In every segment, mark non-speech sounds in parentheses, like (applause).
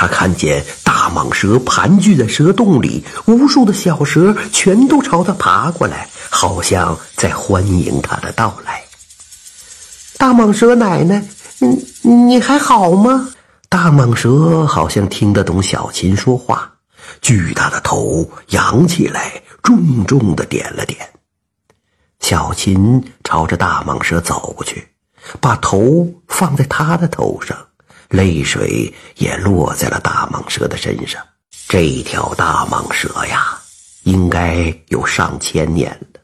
他看见大蟒蛇盘踞在蛇洞里，无数的小蛇全都朝他爬过来，好像在欢迎他的到来。大蟒蛇奶奶，你你还好吗？大蟒蛇好像听得懂小琴说话，巨大的头扬起来，重重的点了点。小琴朝着大蟒蛇走过去，把头放在他的头上。泪水也落在了大蟒蛇的身上。这条大蟒蛇呀，应该有上千年了。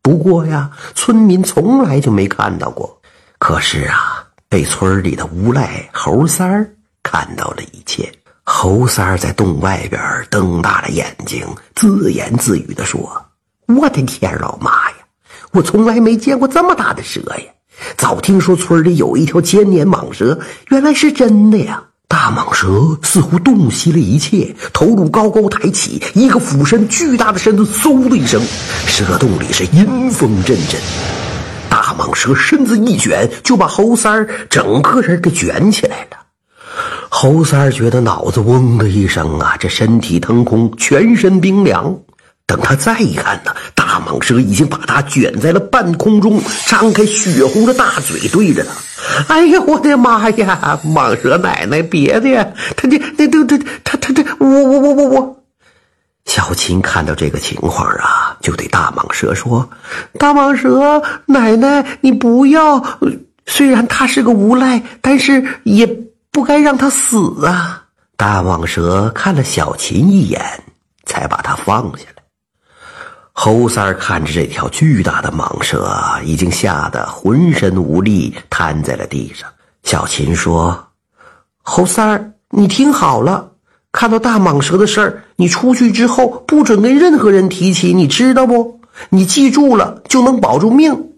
不过呀，村民从来就没看到过。可是啊，被村里的无赖猴三儿看到了一切。猴三儿在洞外边瞪大了眼睛，自言自语地说：“我的天，老妈呀，我从来没见过这么大的蛇呀！”早听说村里有一条千年蟒蛇，原来是真的呀！大蟒蛇似乎洞悉了一切，头颅高高抬起，一个俯身，巨大的身子嗖的一声，蛇洞里是阴风阵阵。大蟒蛇身子一卷，就把猴三儿整个人给卷起来了。猴三儿觉得脑子嗡的一声啊，这身体腾空，全身冰凉。等他再一看呢，大蟒蛇已经把他卷在了半空中，张开血红的大嘴对着他。哎呀，我的妈呀！蟒蛇奶奶，别的呀，他这、那、这、这、他、他这，我、我、我、我、我。小琴看到这个情况啊，就对大蟒蛇说：“大蟒蛇奶奶，你不要。虽然他是个无赖，但是也不该让他死啊。”大蟒蛇看了小琴一眼，才把他放下猴三儿看着这条巨大的蟒蛇，已经吓得浑身无力，瘫在了地上。小琴说：“猴三儿，你听好了，看到大蟒蛇的事儿，你出去之后不准跟任何人提起，你知道不？你记住了，就能保住命。”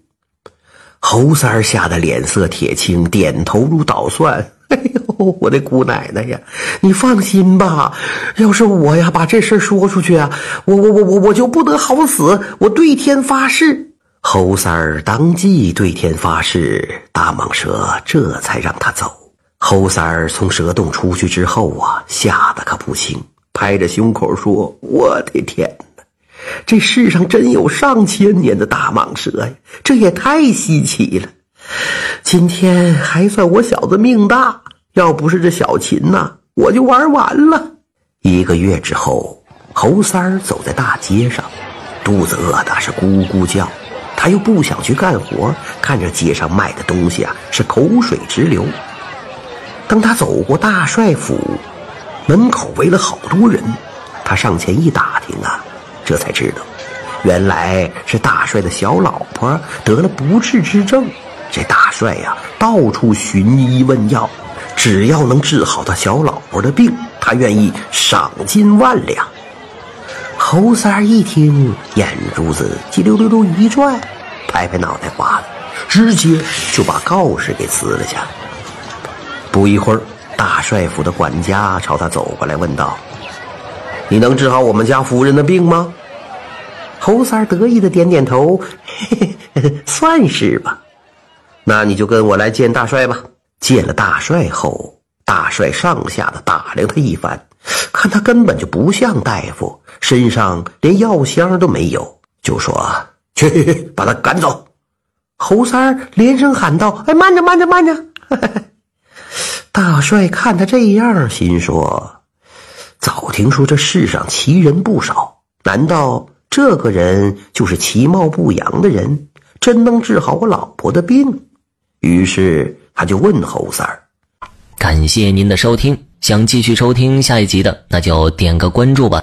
猴三儿吓得脸色铁青，点头如捣蒜。(laughs) 哎呦，(laughs) 我的姑奶奶呀！你放心吧，要是我呀把这事说出去啊，我我我我我就不得好死！我对天发誓。猴三儿当即对天发誓，大蟒蛇这才让他走。猴三儿从蛇洞出去之后啊，吓得可不轻，拍着胸口说：“我的天哪，这世上真有上千年的大蟒蛇呀！这也太稀奇了。”今天还算我小子命大，要不是这小琴呐，我就玩完了。一个月之后，猴三儿走在大街上，肚子饿的是咕咕叫，他又不想去干活，看着街上卖的东西啊，是口水直流。当他走过大帅府，门口围了好多人，他上前一打听啊，这才知道，原来是大帅的小老婆得了不治之症。这大帅呀，到处寻医问药，只要能治好他小老婆的病，他愿意赏金万两。猴三儿一听，眼珠子叽溜溜溜一转，拍拍脑袋瓜子，直接就把告示给撕了下来。不一会儿，大帅府的管家朝他走过来，问道：“你能治好我们家夫人的病吗？”猴三儿得意的点点头，嘿嘿，算是吧。那你就跟我来见大帅吧。见了大帅后，大帅上下的打量他一番，看他根本就不像大夫，身上连药箱都没有，就说：“去，把他赶走。”猴三儿连声喊道：“哎，慢着，慢着，慢着！” (laughs) 大帅看他这样，心说：“早听说这世上奇人不少，难道这个人就是其貌不扬的人，真能治好我老婆的病？”于是他就问候三儿：“感谢您的收听，想继续收听下一集的，那就点个关注吧。”